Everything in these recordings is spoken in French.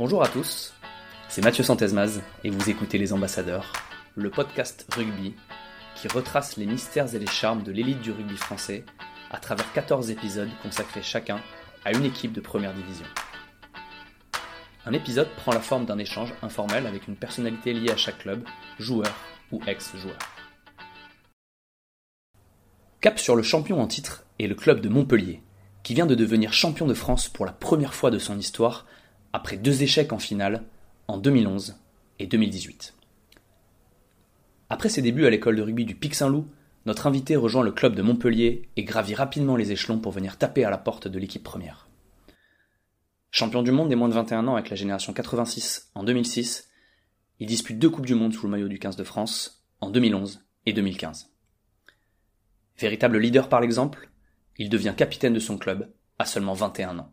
Bonjour à tous, c'est Mathieu Santesmaz et vous écoutez Les Ambassadeurs, le podcast rugby qui retrace les mystères et les charmes de l'élite du rugby français à travers 14 épisodes consacrés chacun à une équipe de première division. Un épisode prend la forme d'un échange informel avec une personnalité liée à chaque club, joueur ou ex-joueur. Cap sur le champion en titre est le club de Montpellier, qui vient de devenir champion de France pour la première fois de son histoire après deux échecs en finale en 2011 et 2018. Après ses débuts à l'école de rugby du Pic Saint-Loup, notre invité rejoint le club de Montpellier et gravit rapidement les échelons pour venir taper à la porte de l'équipe première. Champion du monde des moins de 21 ans avec la génération 86 en 2006, il dispute deux Coupes du Monde sous le maillot du 15 de France en 2011 et 2015. Véritable leader par l'exemple, il devient capitaine de son club à seulement 21 ans.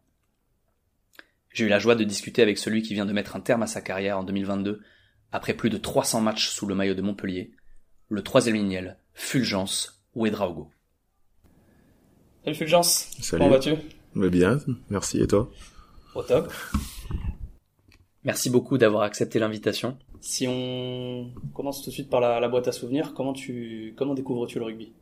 J'ai eu la joie de discuter avec celui qui vient de mettre un terme à sa carrière en 2022 après plus de 300 matchs sous le maillot de Montpellier, le troisième lignel, Fulgence Ouedraogo. Salut Fulgence, Salut. comment vas-tu? Mais bien, merci et toi? Au top. Merci beaucoup d'avoir accepté l'invitation. Si on commence tout de suite par la, la boîte à souvenirs, comment tu comment découvres-tu le rugby?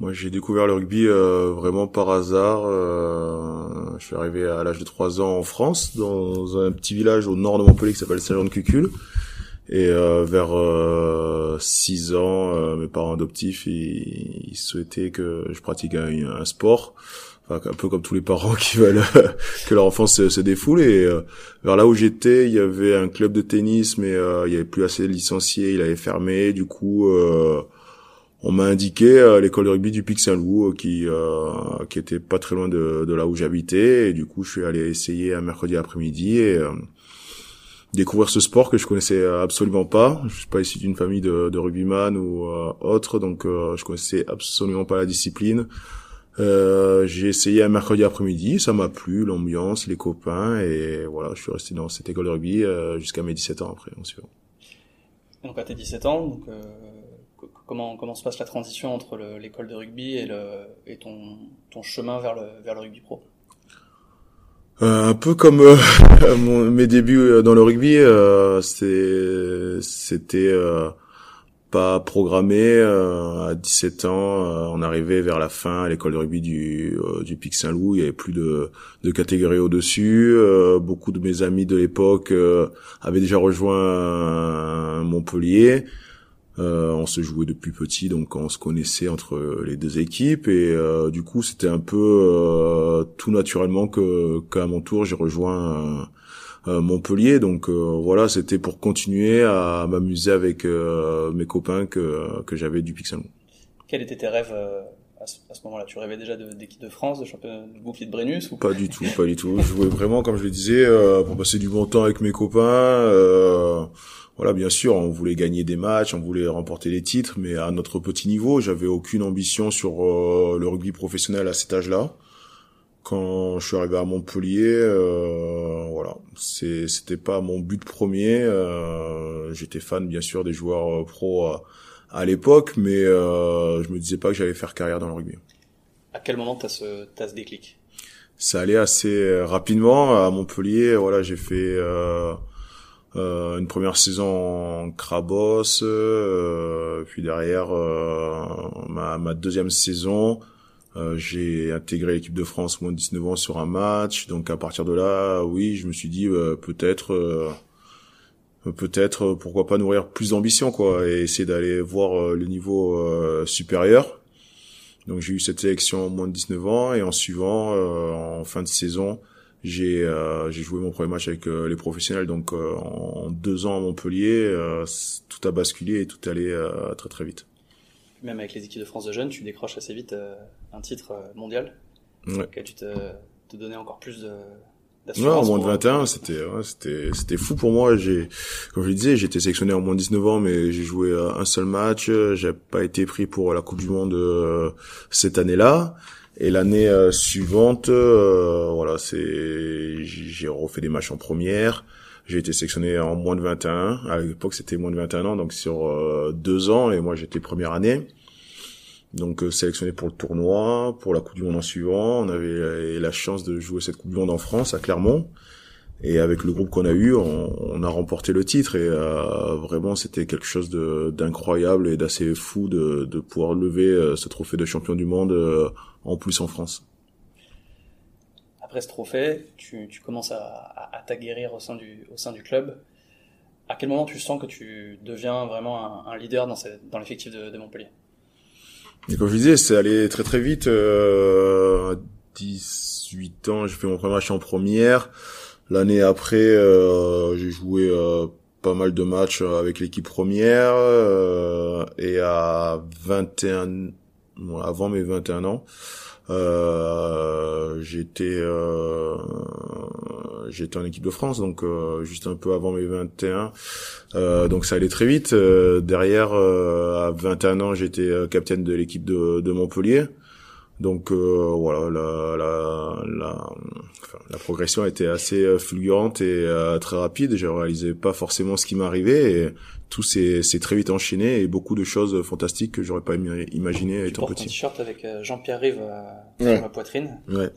Moi j'ai découvert le rugby euh, vraiment par hasard. euh, je suis arrivé à l'âge de 3 ans en France, dans un petit village au nord de Montpellier qui s'appelle Saint-Jean-de-Cucul. Et euh, vers euh, 6 ans, euh, mes parents adoptifs, ils, ils souhaitaient que je pratique un, un sport. Enfin, un peu comme tous les parents qui veulent que leur enfant se, défoule. Et euh, vers là où j'étais, il y avait un club de tennis, mais euh, il y avait plus assez de licenciés, il avait fermé. Du coup, euh, on m'a indiqué euh, l'école de rugby du Pic Saint-Loup, euh, qui euh, qui était pas très loin de, de là où j'habitais. Et du coup, je suis allé essayer un mercredi après-midi et découvrir ce sport que je connaissais absolument pas. Je suis pas issu d'une famille de, de rugbyman ou euh, autre, donc euh, je connaissais absolument pas la discipline. Euh, j'ai essayé un mercredi après-midi, ça m'a plu, l'ambiance, les copains, et voilà, je suis resté dans cette école de rugby jusqu'à mes 17 ans après. Donc à tes 17 ans, comment comment se passe la transition entre le- l'école de rugby et le et ton ton chemin vers le vers le rugby pro? Euh, un peu comme euh, mes débuts euh, dans le rugby, euh, c'était pas programmé. à 17 ans, on arrivait vers la fin à l'école de rugby du, du Pic Saint-Loup. Il y avait plus de, de catégories au-dessus. Beaucoup de mes amis de l'époque avaient déjà rejoint Montpellier. Euh, on se jouait depuis petit, donc on se connaissait entre les deux équipes et euh, du coup c'était un peu euh, tout naturellement que qu'à mon tour j'ai rejoint euh, euh, Montpellier. Donc euh, voilà, c'était pour continuer à m'amuser avec euh, mes copains que que j'avais du Pixel. Quels étaient tes rêves à ce, moment-là? Tu rêvais déjà de- d'équipe de France, de champion de bouclier de Brennus ou Pas du tout, pas du tout. Je jouais vraiment, comme je le disais, euh, pour passer du bon temps avec mes copains. euh, voilà, bien sûr, on voulait gagner des matchs, on voulait remporter des titres, mais à notre petit niveau, j'avais aucune ambition sur euh, le rugby professionnel à cet âge-là. Quand je suis arrivé à Montpellier, euh, voilà, c'était pas mon but premier. euh, J'étais fan, bien sûr, des joueurs euh, pro à, à l'époque, mais euh, je me disais pas que j'allais faire carrière dans le rugby À quel moment t'as ce ce déclic? Ça allait assez euh, rapidement à Montpellier. Voilà, j'ai fait euh, une première saison en Crabos, euh, puis derrière euh, ma, ma deuxième saison, euh, j'ai intégré l'équipe de France moins de 19 ans sur un match. Donc à partir de là, oui, je me suis dit euh, peut-être. peut-être pourquoi pas nourrir plus d'ambition quoi et essayer d'aller voir le niveau supérieur donc j'ai eu cette sélection moins de 19 ans et en suivant, en fin de saison, j'ai euh, j'ai joué mon premier match avec euh, les professionnels. Donc euh, en deux ans à Montpellier, euh, tout a basculé et tout allait euh, très très vite. Même avec les équipes de France de jeunes, tu décroches assez vite euh, un titre mondial. Ouais. Tu te, te donnais encore plus de Ouais, en moins de pour- 21, c'était ouais, c'était c'était fou pour moi. J'ai comme je le disais, j'étais sélectionné en moins de 19 ans, mais j'ai joué un seul match. J'ai pas été pris pour la Coupe du Monde euh, cette année-là. Et l'année euh, suivante, euh, voilà, c'est j'ai refait des matchs en première. J'ai été sélectionné en moins de 21. À l'époque, c'était moins de 21 ans, donc sur euh, deux ans. Et moi, j'étais première année. Donc sélectionné pour le tournoi, pour la Coupe du Monde en suivant. On avait la chance de jouer cette Coupe du Monde en France, à Clermont. Et avec le groupe qu'on a eu, on, on, a remporté le titre et euh, vraiment c'était quelque chose d'incroyable et d'assez fou de, de, pouvoir lever euh, ce trophée de champion du monde euh, en plus en France. Après ce trophée, tu, tu commences à, à, t'aguerrir au sein du au sein du club. À quel moment tu sens que tu deviens vraiment un, un leader dans, dans l'effectif de, de, Montpellier? Et Comme je disais, c'est allé très très vite. Euh, 18 ans, j'ai fait mon premier match en première. L'année après, euh, j'ai joué euh, pas mal de matchs avec l'équipe première euh, et à 21 avant mes 21 ans, j'étais j'étais en équipe de France donc juste un peu avant mes 21 donc ça allait très vite. Derrière à 21 ans j'étais capitaine de l'équipe de Montpellier donc euh, voilà, la, la, la, la, progression a été assez euh, fulgurante et euh, très rapide. Je réalisais pas forcément ce qui m'arrivait et tout s'est très vite enchaîné et beaucoup de choses fantastiques que j'aurais pas imaginé étant petit. Tu un t-shirt avec Jean-Pierre Rive sur ma poitrine. Ouais.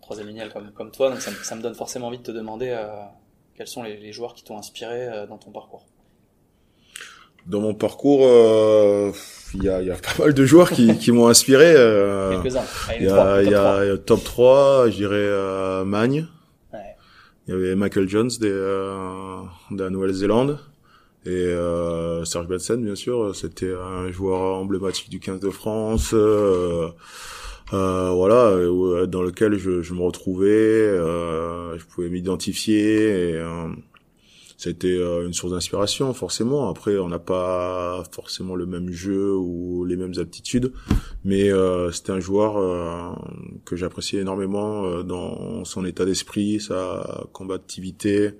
Troisième ligne comme, comme toi, donc ça, ça, me donne forcément envie de te demander quels sont les, les joueurs qui t'ont inspiré dans ton parcours. Dans mon parcours, il y a, y a pas mal de joueurs qui, qui m'ont inspiré. Euh, il y, a, il y a top 3, je dirais euh, Magne. Ouais. Il y avait Michael Jones de, euh, de la Nouvelle-Zélande. Et euh, Serge Benson, bien sûr, c'était un joueur emblématique du 15 de France. Euh, euh, voilà, dans lequel je, je me retrouvais, euh, je pouvais m'identifier. Et, c'était euh, une source d'inspiration forcément. Après, on n'a pas forcément le même jeu ou les mêmes aptitudes, mais euh, c'était un joueur euh, que j'appréciais énormément dans son état d'esprit, sa combativité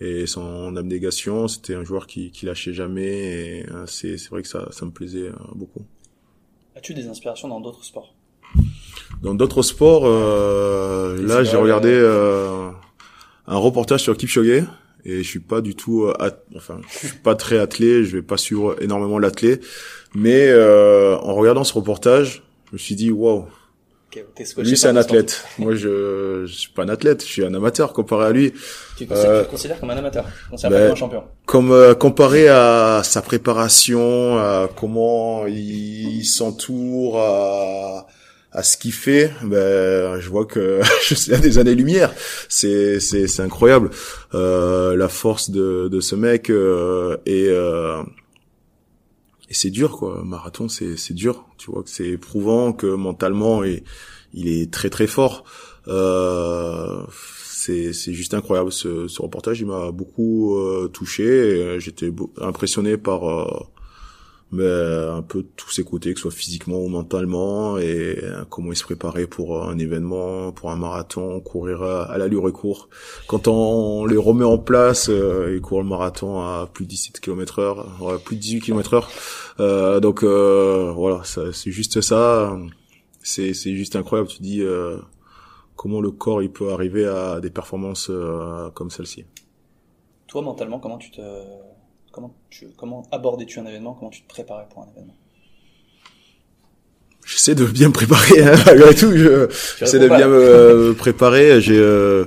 et son abnégation. C'était un joueur qui, qui lâchait jamais et c'est c'est vrai que ça ça me plaisait beaucoup. As-tu des inspirations dans d'autres sports? Dans d'autres sports, là j'ai regardé un reportage sur Kipchoge et je suis pas du tout euh, enfin je suis pas très attelé je vais pas suivre énormément l'athlé. Mais euh, en regardant ce reportage je me suis dit waouh. Lui c'est un athlète. moi je, je suis pas un athlète je suis un amateur comparé à lui. Tu, euh, te considères comme un amateur ben, comme un champion. comme euh, comparé à sa préparation à comment il, il s'entoure à à ce qu'il fait, ben, je vois que je suis à des années-lumière. C'est, c'est, c'est incroyable. Euh, la force de, de ce mec euh, et, euh, et c'est dur, quoi. Marathon, c'est, c'est dur. Tu vois que c'est éprouvant, que mentalement, et, il est très très fort. Euh, c'est, c'est juste incroyable. Ce, ce reportage, il m'a beaucoup euh, touché. J'étais impressionné par euh, un peu tous ses côtés, que ce soit physiquement ou mentalement, et euh, comment il se préparait pour un événement, pour un marathon, courir à, l'allure et court. Quand on les remet en place, euh, il court le marathon à plus de 17 km heure, plus de 18 km heure. Euh, donc voilà, c'est juste ça. C'est juste incroyable. Tu dis comment le corps il peut arriver à des performances comme celle-ci. Toi mentalement, comment tu te Comment, tu, comment abordais-tu un événement? Comment tu te préparais pour un événement? J'essaie de bien me préparer, hein, malgré tout. J'essaie de bien me préparer. J'ai, euh,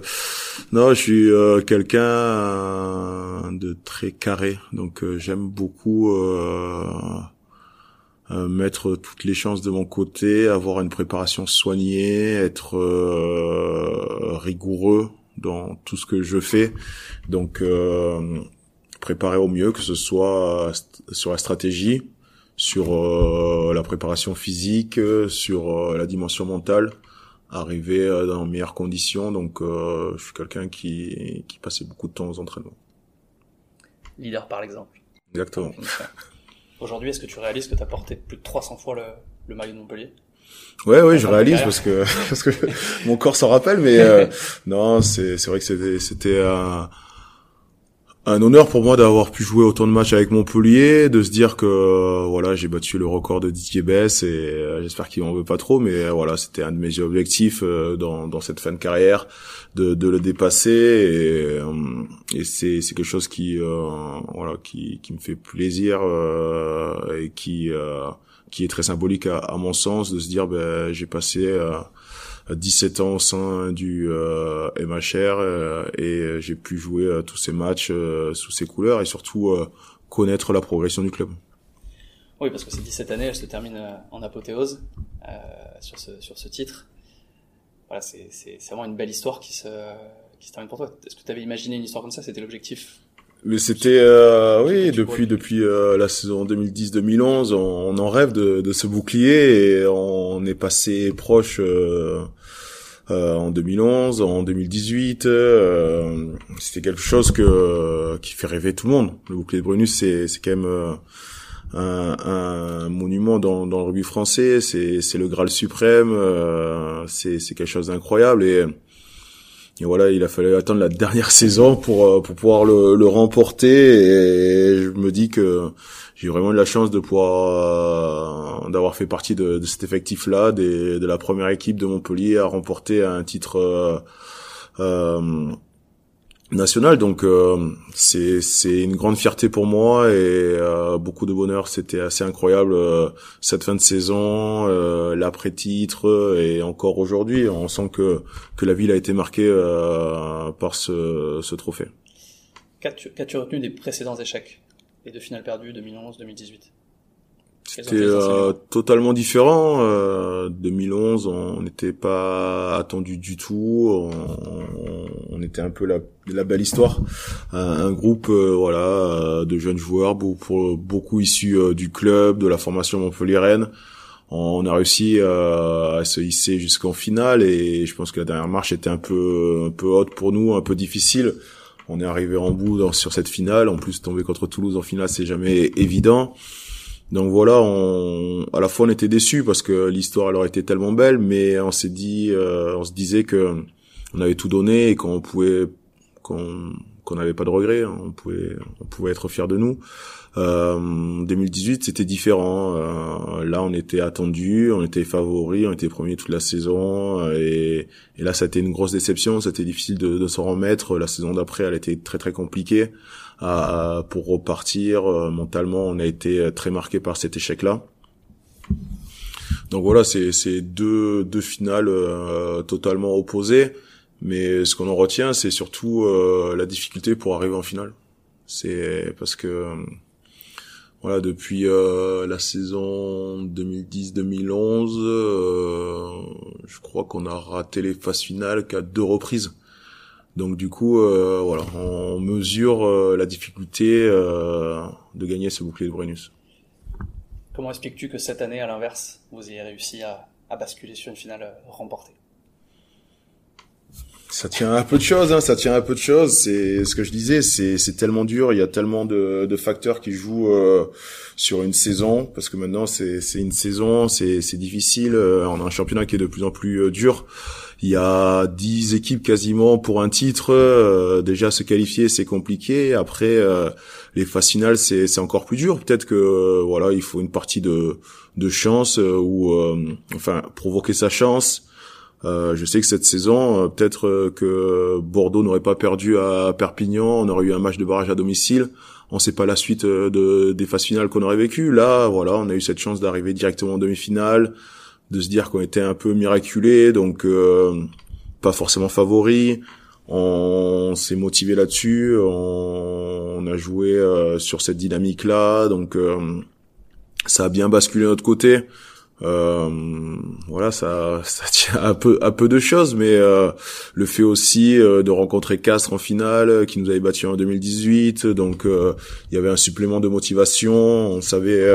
non, je suis euh, quelqu'un euh, de très carré, donc j'aime beaucoup mettre toutes les chances de mon côté, avoir une préparation soignée, être rigoureux dans tout ce que je fais. Donc préparer au mieux, que ce soit euh, sur la stratégie, sur euh, la préparation physique, sur euh, la dimension mentale, arriver dans les meilleures conditions. Donc, je suis quelqu'un qui, qui passait beaucoup de temps aux entraînements. Leader par exemple. Exactement. Aujourd'hui, est-ce que tu réalises que tu as porté plus de 300 fois le, le maillot de Montpellier? Ouais, ouais, je réalise parce que parce que mon corps s'en rappelle, mais non, c'est c'est vrai que c'était c'était un un honneur pour moi d'avoir pu jouer autant de matchs avec Montpellier, de se dire que euh, voilà j'ai battu le record de Didier Bess et euh, j'espère qu'il en veut pas trop, mais euh, voilà c'était un de mes objectifs dans, dans cette fin de carrière de, de le dépasser et, et c'est quelque chose qui voilà qui qui me fait plaisir et qui qui est très symbolique à, à, mon sens de se dire ben j'ai passé 17 ans au sein du MHR et j'ai pu jouer tous ces matchs sous ces couleurs et surtout connaître la progression du club. Oui, parce que ces 17 années, elles se terminent en apothéose sur ce, sur ce titre. Voilà, c'est vraiment une belle histoire qui se, qui se termine pour toi. Est-ce que tu avais imaginé une histoire comme ça? C'était l'objectif mais c'était euh, oui depuis depuis euh, la saison 2010-2011 on, en rêve de, de ce bouclier et on est passé proche euh, euh en 2011 en 2018 c'était quelque chose que qui fait rêver tout le monde. Le bouclier de Brunus c'est c'est quand même un, un, monument dans, dans le rugby français c'est c'est le Graal suprême c'est c'est quelque chose d'incroyable et et voilà, il a fallu attendre la dernière saison pour euh, pour pouvoir le, le remporter. Et je me dis que j'ai vraiment eu la chance de pouvoir euh, d'avoir fait partie de, de cet effectif-là, de la première équipe de Montpellier à remporter un titre euh, euh national. Donc euh, c'est c'est une grande fierté pour moi et euh, beaucoup de bonheur. C'était assez incroyable euh, cette fin de saison, l'après titre et encore aujourd'hui, on sent que que la ville a été marquée par ce ce trophée. Qu'as-tu retenu des précédents échecs et de finales perdues 2011, 2018 c'était euh, totalement différent. Euh, 2011, on n'était pas attendu du tout. On, on, était un peu la, la belle histoire. Un, groupe, euh, voilà, euh, de jeunes joueurs, beaucoup, beaucoup issus du club, de la formation montpelliéraine. On a réussi à se hisser jusqu'en finale et je pense que la dernière marche était un peu, un peu haute pour nous, un peu difficile. On est arrivé en bout dans, sur cette finale. En plus, tomber contre Toulouse en finale, c'est jamais évident. Donc voilà, on, à la fois on était déçus parce que l'histoire elle aurait été tellement belle, mais on s'est dit, euh, on se disait que on avait tout donné et qu'on pouvait, qu'on qu'on n'avait pas de regrets, on pouvait, on pouvait être fiers de nous. Euh, 2018 c'était différent. Euh, là on était attendu, on était favoris, on était premiers toute la saison et, et là ça a été une grosse déception. C'était difficile de, de s'en remettre. La saison d'après elle était très très compliquée pour repartir. Euh, mentalement, on a été euh, très marqué par cet échec-là. Donc voilà, c'est deux, deux finales euh, totalement opposées. Mais ce qu'on en retient, c'est surtout la difficulté pour arriver en finale. C'est parce que voilà, depuis la saison 2010-2011, je crois qu'on a raté les phases finales qu'à deux reprises. Donc du coup, euh, voilà, on mesure euh, la difficulté euh, de gagner ce bouclier de Brennus. Comment expliques-tu que cette année, à l'inverse, vous ayez réussi à, à basculer sur une finale remportée? Ça tient un peu de choses, hein, ça tient un peu de choses. C'est ce que je disais, c'est c'est tellement dur. Il y a tellement de, de facteurs qui jouent sur une saison parce que maintenant c'est c'est une saison, c'est c'est difficile. on a un championnat qui est de plus en plus dur. Il y a 10 équipes quasiment pour un titre. Euh, déjà se qualifier c'est compliqué. Après euh, les phases finales c'est c'est encore plus dur. Peut-être que euh, voilà il faut une partie de de chance ou enfin provoquer sa chance. je sais que cette saison, peut-être que Bordeaux n'aurait pas perdu à Perpignan, on aurait eu un match de barrage à domicile. On sait pas la suite de, des phases finales qu'on aurait vécues. Là, voilà, on a eu cette chance d'arriver directement en demi-finale de se dire qu'on était un peu miraculé, donc euh, pas forcément favori. On s'est motivé là-dessus, on, a joué euh, sur cette dynamique-là, donc euh, ça a bien basculé de notre côté. voilà, ça, ça tient un peu, un peu de choses, mais le fait aussi de rencontrer Castres en finale, qui nous avait battu en 2018, donc il y avait un supplément de motivation. On savait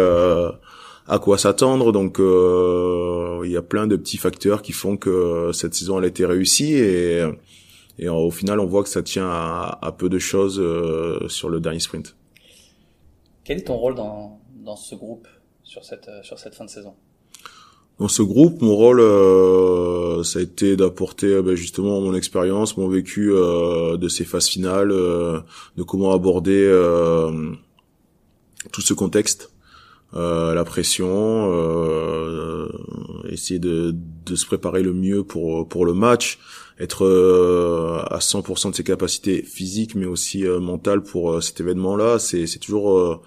à quoi s'attendre. Donc euh, il y a plein de petits facteurs qui font que cette saison elle a été réussie et, et au final on voit que ça tient à, peu de choses euh, sur le dernier sprint. Quel est ton rôle dans, dans ce groupe sur cette, sur cette fin de saison? Dans ce groupe, mon rôle, euh, ça a été d'apporter ben, justement mon expérience, mon vécu de ces phases finales, de comment aborder tout ce contexte euh, la pression, euh, essayer de, de, se préparer le mieux pour pour le match, être euh, à 100% de ses capacités physiques mais aussi mentales pour cet événement-là. C'est c'est toujours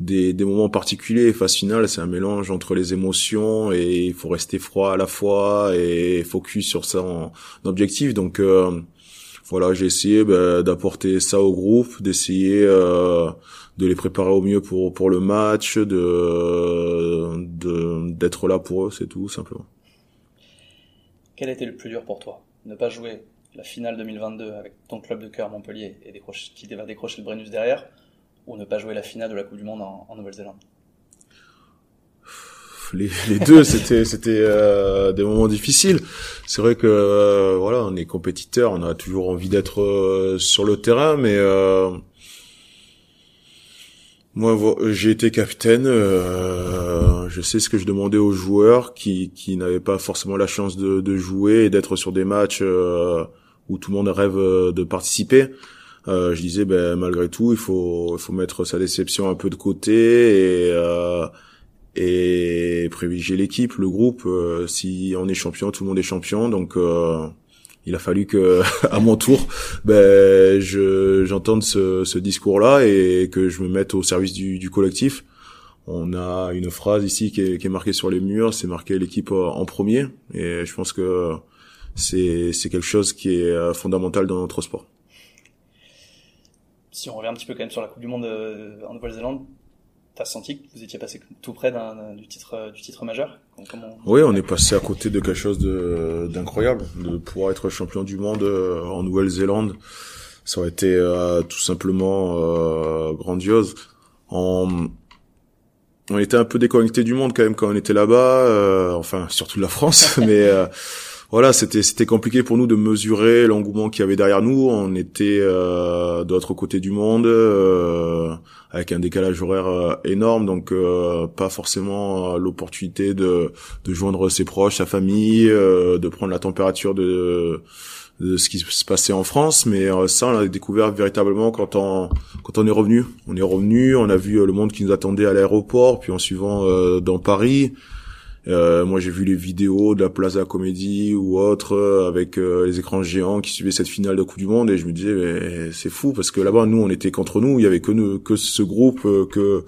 des, des moments particuliers. Phase finale, c'est un mélange entre les émotions et il faut rester froid à la fois et focus sur son objectif. Donc euh, voilà, j'ai essayé bah, d'apporter ça au groupe, d'essayer euh, de les préparer au mieux pour pour le match, de d'être là pour eux, c'est tout simplement. Quel a été le plus dur pour toi? Ne pas jouer la finale 2022 avec ton club de cœur Montpellier et qui va décrocher le Brennus derrière, ou ne pas jouer la finale de la Coupe du Monde en, Nouvelle-Zélande? Les, deux c'était c'était euh, des moments difficiles. C'est vrai que euh, voilà on est compétiteur on a toujours envie d'être euh, sur le terrain mais moi j'ai été capitaine je sais ce que je demandais aux joueurs qui qui n'avaient pas forcément la chance de, de jouer et d'être sur des matchs où tout le monde rêve de participer. Euh, je disais ben malgré tout il faut il faut mettre sa déception un peu de côté et euh, et privilégier l'équipe le groupe euh, si on est champion tout le monde est champion. Donc euh, il a fallu que à mon tour ben je j'entende ce, ce discours là et que je me mette au service du, du collectif. On a une phrase ici qui est, qui est marquée sur les murs c'est marqué l'équipe en premier et je pense que c'est quelque chose qui est fondamental dans notre sport. Si on revient un petit peu quand même sur la Coupe du Monde euh, en Nouvelle-Zélande, senti que vous étiez passé tout près du titre euh, du titre majeur? Oui, on est passé à côté de quelque chose d'incroyable, de, pouvoir être champion du monde euh, en Nouvelle-Zélande. Ça aurait été tout simplement grandiose. On, on était un peu déconnecté du monde quand même quand on était là-bas, enfin surtout de la France, mais voilà, c'était c'était compliqué pour nous de mesurer l'engouement qu'il y avait derrière nous. On était euh, de l'autre côté du monde, euh, avec un décalage horaire euh, énorme, donc euh, pas forcément l'opportunité de de joindre ses proches, sa famille, de prendre la température de de ce qui se passait en France, mais ça on l'a découvert véritablement quand on quand on est revenu. On est revenu, on a vu le monde qui nous attendait à l'aéroport, puis en suivant dans Paris. Euh, moi, j'ai vu les vidéos de la Plaza Comédie ou autres euh, avec euh, les écrans géants qui suivaient cette finale de Coupe du Monde et je me disais c'est fou parce que là-bas nous on était contre nous, il y avait que nous, que ce groupe que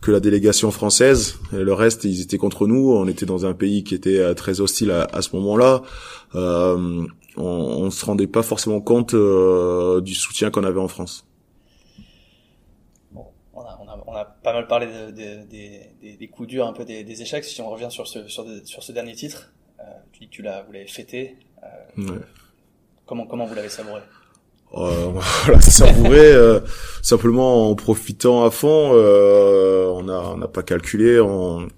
que la délégation française, et le reste ils étaient contre nous. On était dans un pays qui était très hostile à, à ce moment-là. on, on se rendait pas forcément compte du soutien qu'on avait en France on a pas mal parlé des coups durs, un peu des, échecs. Si on revient sur ce, sur, ce dernier titre, euh, tu dis que tu l'as, vous l'avez fêté. Euh, comment, comment vous l'avez savouré? Euh, voilà, savouré euh, simplement en profitant à fond. on n'a on n'a pas calculé, on,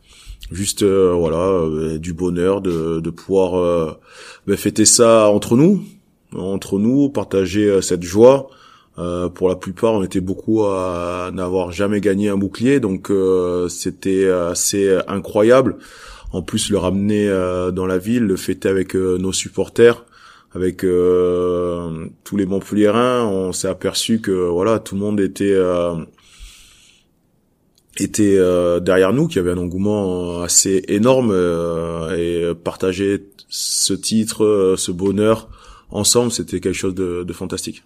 juste voilà du bonheur de, de pouvoir bah, fêter ça entre nous, entre nous, partager cette joie. Euh, pour la plupart, on était beaucoup à n'avoir jamais gagné un bouclier, donc euh, c'était assez incroyable. En plus, le ramener euh, dans la ville, le fêter avec nos supporters, avec tous les Montpelliérains, on s'est aperçu que voilà, tout le monde était était derrière nous, qu'il y avait un engouement assez énorme et partager ce titre, ce bonheur ensemble, c'était quelque chose de, de fantastique.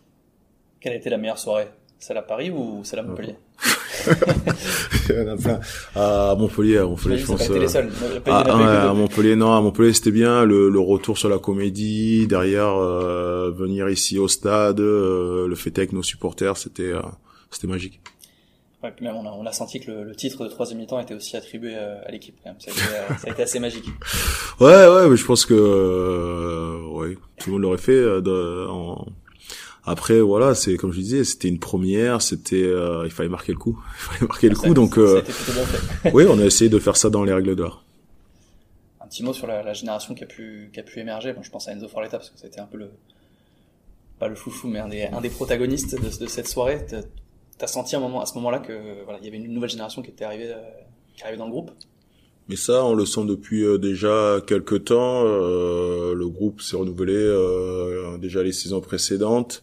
Quelle a été la meilleure soirée? Celle à Paris ou celle à Montpellier? Il y en a plein. À Montpellier, à Montpellier, je pense. Les seuls. à, Montpellier, non, à Montpellier, c'était bien. Le, le, retour sur la comédie, derrière, euh, venir ici au stade, euh, le fêter avec nos supporters, c'était, euh, c'était magique. Ouais, puis même on a, on a senti que le, le titre de troisième mi-temps était aussi attribué à l'équipe. Quand même. Ça, a été, ça a été assez magique. Ouais, ouais, mais je pense que ouais, tout le monde l'aurait fait de, en, après voilà, c'est comme je disais, c'était une première, c'était euh, il fallait marquer le coup, il fallait marquer le coup donc euh, oui, on a essayé de faire ça dans les règles d'or. Un petit mot sur la, la, génération qui a pu qui a pu émerger. Bon, je pense à Enzo Forletta parce que c'était un peu le pas le foufou mais un des un des protagonistes de, de cette soirée. T'as senti un moment à ce moment-là que voilà, il y avait une nouvelle génération qui était arrivée euh, qui arrivait dans le groupe? Mais ça, on le sent depuis euh, déjà quelques temps. Euh, le groupe s'est renouvelé euh, déjà les saisons précédentes.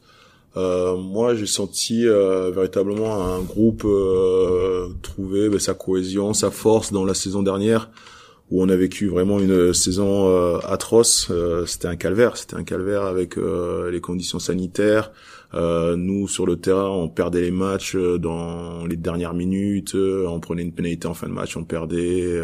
Moi, j'ai senti véritablement un groupe trouver ben, sa cohésion, sa force dans la saison dernière, où on a vécu vraiment une saison euh, atroce. Euh, c'était un calvaire, c'était un calvaire avec euh, les conditions sanitaires. nous sur le terrain, on perdait les matchs dans les dernières minutes, on prenait une pénalité en fin de match, on perdait.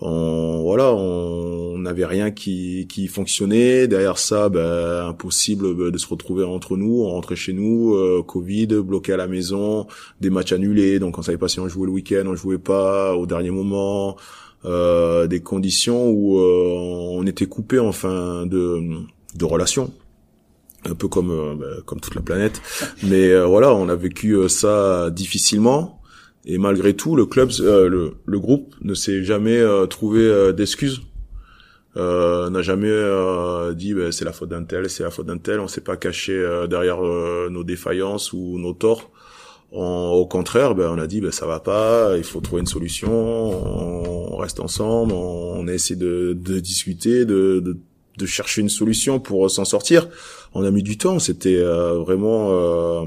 on voilà, on n'avait rien qui qui fonctionnait. Derrière ça, ben, impossible de se retrouver entre nous, on rentrait chez nous, Covid, bloqué à la maison, des matchs annulés, donc on savait pas si on jouait le week-end, on jouait pas au dernier moment. Euh, des conditions où euh, on était coupé enfin de, de relations. Un peu comme euh, bah, comme toute la planète. Mais voilà on a vécu ça difficilement. Et malgré tout le club le, le groupe ne s'est jamais trouvé d'excuses. N'a jamais dit bah, c'est la faute d'un tel c'est la faute d'un tel. On s'est pas caché derrière nos défaillances ou nos torts au contraire, ben, on a dit ben ça va pas, il faut trouver une solution. On, reste ensemble, on, essaie de, de discuter, de, de, de, chercher une solution pour s'en sortir. On a mis du temps, c'était euh, vraiment euh,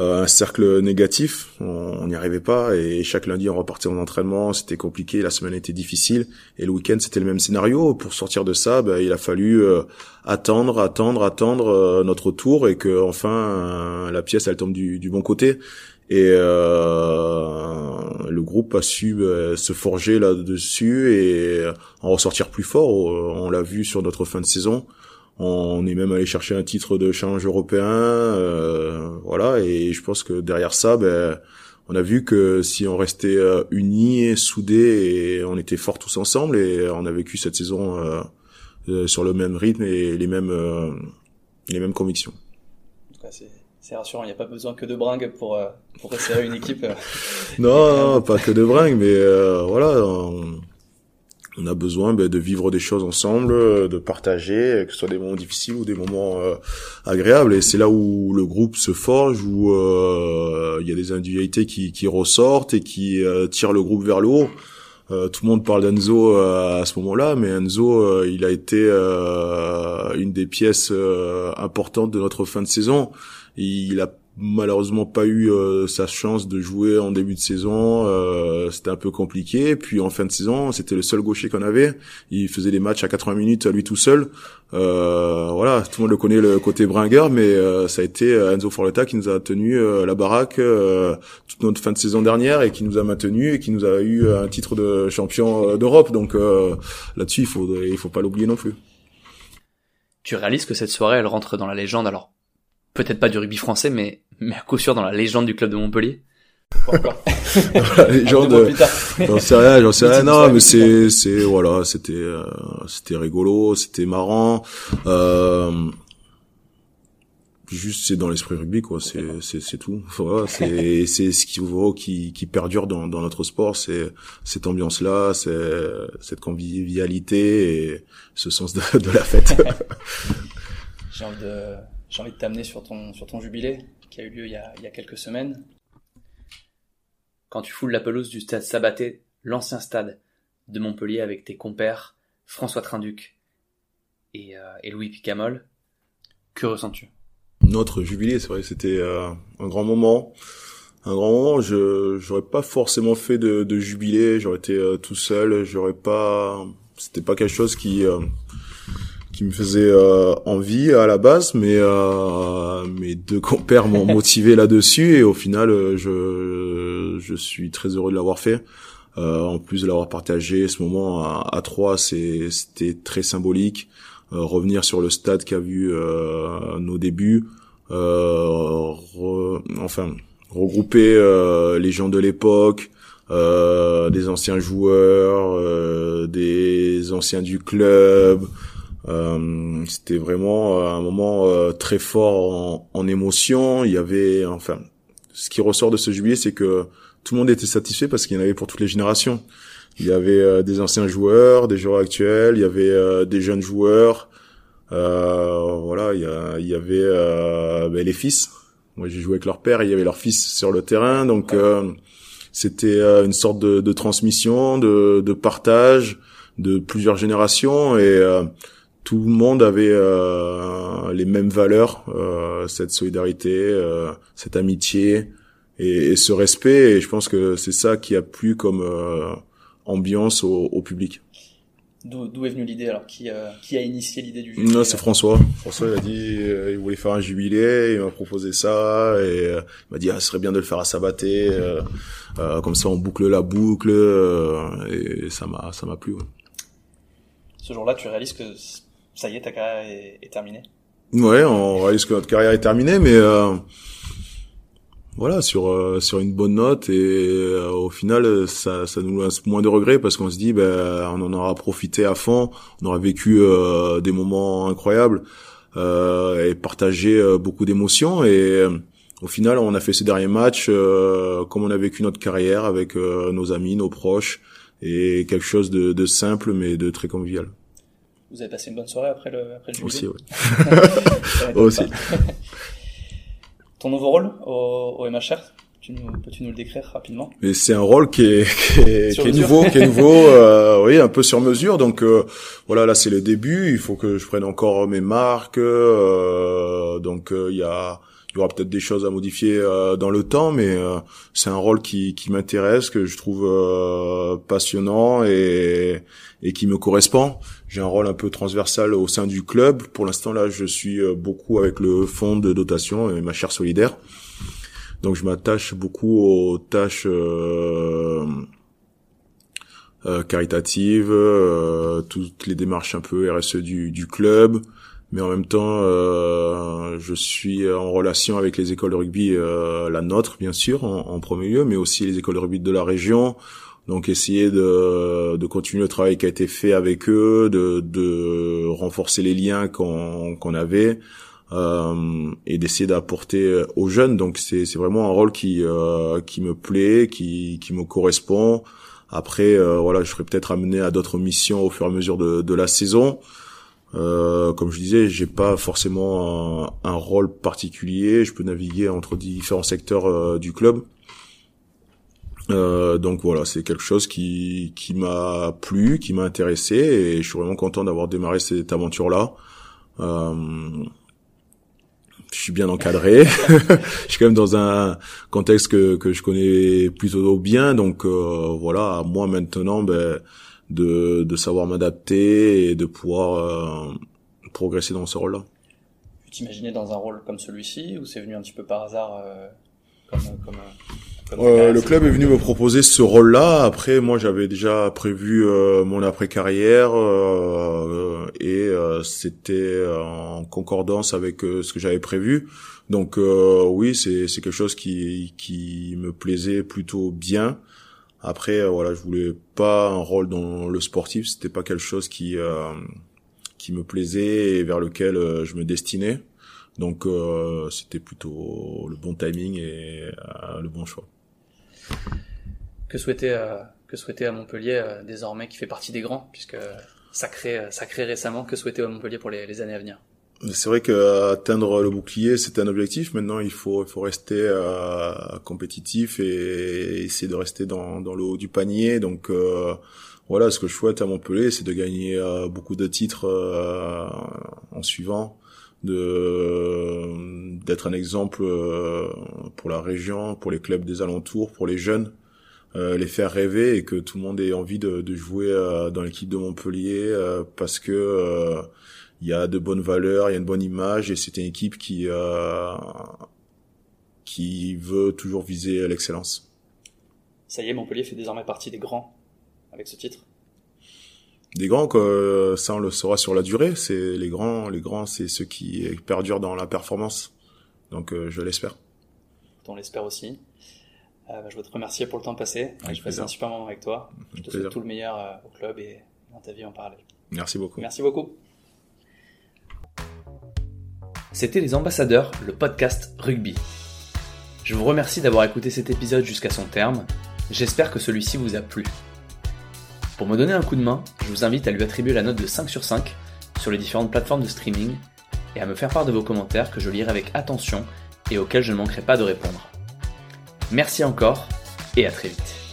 un cercle négatif, on n'y arrivait pas et chaque lundi on repartait en entraînement, c'était compliqué, la semaine était difficile et le week-end c'était le même scénario. Pour sortir de ça, ben, il a fallu euh, attendre, attendre, attendre euh, notre tour et que enfin la pièce elle tombe du, du bon côté. Et le groupe a su se forger là-dessus et en ressortir plus fort. On l'a vu sur notre fin de saison. On est même allé chercher un titre de challenge européen, euh, voilà. Et je pense que derrière ça, ben, on a vu que si on restait euh, unis, soudés, et on était forts tous ensemble, et on a vécu cette saison euh, sur le même rythme et les mêmes les mêmes convictions. C'est rassurant, il n'y a pas besoin que de bringues pour pour resserrer une équipe. non, pas que de bringues, mais voilà. On on a besoin ben, de vivre des choses ensemble, euh, de partager, que ce soit des moments difficiles ou des moments euh, agréables. Et c'est là où le groupe se forge, où euh, il y a des individualités qui, qui ressortent et qui tirent le groupe vers le haut. tout le monde parle d'Enzo à ce moment-là, mais Enzo, il a été une des pièces importantes de notre fin de saison. Il a malheureusement pas eu euh, sa chance de jouer en début de saison. Euh, c'était un peu compliqué. Puis en fin de saison, c'était le seul gaucher qu'on avait. Il faisait des matchs à 80 minutes à lui tout seul. Euh, voilà, tout le monde le connaît le côté bringueur, mais ça a été Enzo Forletta qui nous a tenu la baraque toute notre fin de saison dernière et qui nous a maintenu et qui nous a eu un titre de champion d'Europe. Donc là-dessus, il faut il faut pas l'oublier non plus. Tu réalises que cette soirée, elle rentre dans la légende? Alors peut-être pas du rugby français, mais, mais à coup sûr dans la légende du club de Montpellier. la légende, j'en sais rien, j'en sais rien. Non, mais c'est, c'est, voilà, c'était, euh, c'était rigolo, c'était marrant. Euh, juste, c'est dans l'esprit rugby, quoi. C'est, c'est, c'est tout. Voilà, c'est, c'est ce qui, qui, qui perdure dans, dans notre sport, c'est cette ambiance-là, c'est cette convivialité et ce sens de, de la fête. J'ai envie de j'ai envie de t'amener sur ton, sur ton jubilé qui a eu lieu il y a, il y a quelques semaines. Quand tu foules la pelouse du stade Sabaté, l'ancien stade de Montpellier avec tes compères François Trinduc et, euh, et Louis Picamol, que ressens-tu? Notre jubilé, c'est vrai, c'était euh, un grand moment. Un grand moment, je j'aurais pas forcément fait de, de jubilé, j'aurais été euh, tout seul, j'aurais pas c'était pas quelque chose qui qui me faisait euh, envie à la base, mais euh, mes deux compères m'ont motivé là-dessus et au final, euh, je je suis très heureux de l'avoir fait. Euh, en plus de l'avoir partagé, ce moment à, à trois, c'est c'était très symbolique. revenir sur le stade qui a vu nos débuts, enfin regrouper les gens de l'époque. des anciens joueurs, des anciens du club, euh, c'était vraiment euh, un moment euh, très fort en, en, émotion. Il y avait, enfin, ce qui ressort de ce jubilé, c'est que tout le monde était satisfait parce qu'il y en avait pour toutes les générations. Il y avait des anciens joueurs, des joueurs actuels, il y avait des jeunes joueurs. voilà, il y, a, il y avait ben, les fils. Moi, j'ai joué avec leur père, il y avait leur fils sur le terrain, donc c'était une sorte de, de transmission, de, de, partage de plusieurs générations et tout le monde avait euh, les mêmes valeurs, euh, cette solidarité, euh, cette amitié et, ce respect. Et je pense que c'est ça qui a plu comme ambiance au public. D'où est venue l'idée alors? Qui, euh, qui a initié l'idée du jubilé Non, c'est François. François, il a dit, euh, il voulait faire un jubilé, il m'a proposé ça et euh, il m'a dit, ah, ce serait bien de le faire à Sabaté, comme ça on boucle la boucle et ça m'a, ça m'a plu. Ouais. Ce jour-là, tu réalises que ça y est, ta carrière est, terminée. Ouais, on réalise que notre carrière est terminée, mais voilà sur euh, sur une bonne note et euh, au final ça ça nous laisse moins de regrets parce qu'on se dit ben on en aura profité à fond on aura vécu euh, des moments incroyables et partagé beaucoup d'émotions et au final on a fait ce dernier match comme on a vécu notre carrière avec nos amis nos proches et quelque chose de, de simple mais de très convivial vous avez passé une bonne soirée après le après le aussi ouais aussi ton nouveau rôle au, au MHR tu nous, peux-tu nous le décrire rapidement? Mais c'est un rôle qui est, qui est, qui est nouveau, qui est nouveau, euh, oui, un peu sur mesure. Donc euh, voilà, là c'est le début. Il faut que je prenne encore mes marques. Euh, donc euh, il y a, il y aura peut-être des choses à modifier euh, dans le temps, mais c'est un rôle qui, qui m'intéresse, que je trouve passionnant et, et qui me correspond. J'ai un rôle un peu transversal au sein du club. Pour l'instant là, je suis beaucoup avec le fonds de dotation et ma chère solidaire. Donc je m'attache beaucoup aux tâches euh, euh, caritatives, euh, toutes les démarches un peu RSE du, du club, mais en même temps je suis en relation avec les écoles de rugby, la nôtre bien sûr en, premier lieu, mais aussi les écoles de rugby de la région. Donc essayer de, de continuer le travail qui a été fait avec eux, de, de renforcer les liens qu'on qu'on avait euh, et d'essayer d'apporter euh, aux jeunes. Donc c'est c'est vraiment un rôle qui euh, qui me plaît, qui qui me correspond. Après voilà, je serai peut-être amené à d'autres missions au fur et à mesure de de la saison. Euh, comme je disais, j'ai pas forcément un, rôle particulier. Je peux naviguer entre différents secteurs euh, du club. Euh, donc voilà, c'est quelque chose qui qui m'a plu, qui m'a intéressé, et je suis vraiment content d'avoir démarré cette aventure-là. Euh, je suis bien encadré. je suis quand même dans un contexte que, que je connais plutôt bien. Donc euh, voilà, moi maintenant ben, de, de savoir m'adapter et de pouvoir euh, progresser dans ce rôle-là. Tu t'imaginais dans un rôle comme celui-ci ou c'est venu un petit peu par hasard euh, comme, comme, euh, le club est venu me proposer ce rôle-là. Après, moi, j'avais déjà prévu euh, mon après-carrière euh, et c'était en concordance avec ce que j'avais prévu. Donc oui, c'est c'est quelque chose qui qui me plaisait plutôt bien. Après, voilà, je voulais pas un rôle dans le sportif. C'était pas quelque chose qui qui me plaisait et vers lequel je me destinais. Donc c'était plutôt le bon timing et le bon choix. Que souhaiter, euh, que souhaiter à Montpellier euh, désormais qui fait partie des grands, puisque sacré, euh, sacré récemment, que souhaiter à Montpellier pour les, années à venir? C'est vrai que atteindre le bouclier, c'est un objectif. Maintenant, il faut, il faut rester compétitif et, essayer de rester dans, dans le haut du panier. Donc, voilà, ce que je souhaite à Montpellier, c'est de gagner beaucoup de titres en suivant, de d'être un exemple euh, pour la région, pour les clubs des alentours, pour les jeunes, euh, les faire rêver et que tout le monde ait envie de, de jouer euh, dans l'équipe de Montpellier parce que il y a de bonnes valeurs, il y a une bonne image et c'est une équipe qui qui veut toujours viser l'excellence. Ça y est, Montpellier fait désormais partie des grands avec ce titre. Des grands que ça on le saura sur la durée. C'est les grands les grands c'est ceux qui perdurent dans la performance. Donc euh, je l'espère. On l'espère aussi. Euh, bah, je veux te remercier pour le temps passé. Je passé un super moment avec toi. Je te souhaite tout le meilleur euh, au club et dans ta vie en parallèle. Merci beaucoup. Merci beaucoup c'était les ambassadeurs le podcast rugby je vous remercie d'avoir écouté cet épisode jusqu'à son terme j'espère que celui-ci vous a plu pour me donner un coup de main, je vous invite à lui attribuer la note de 5 sur 5 sur les différentes plateformes de streaming et à me faire part de vos commentaires que je lirai avec attention et auxquels je ne manquerai pas de répondre. Merci encore et à très vite.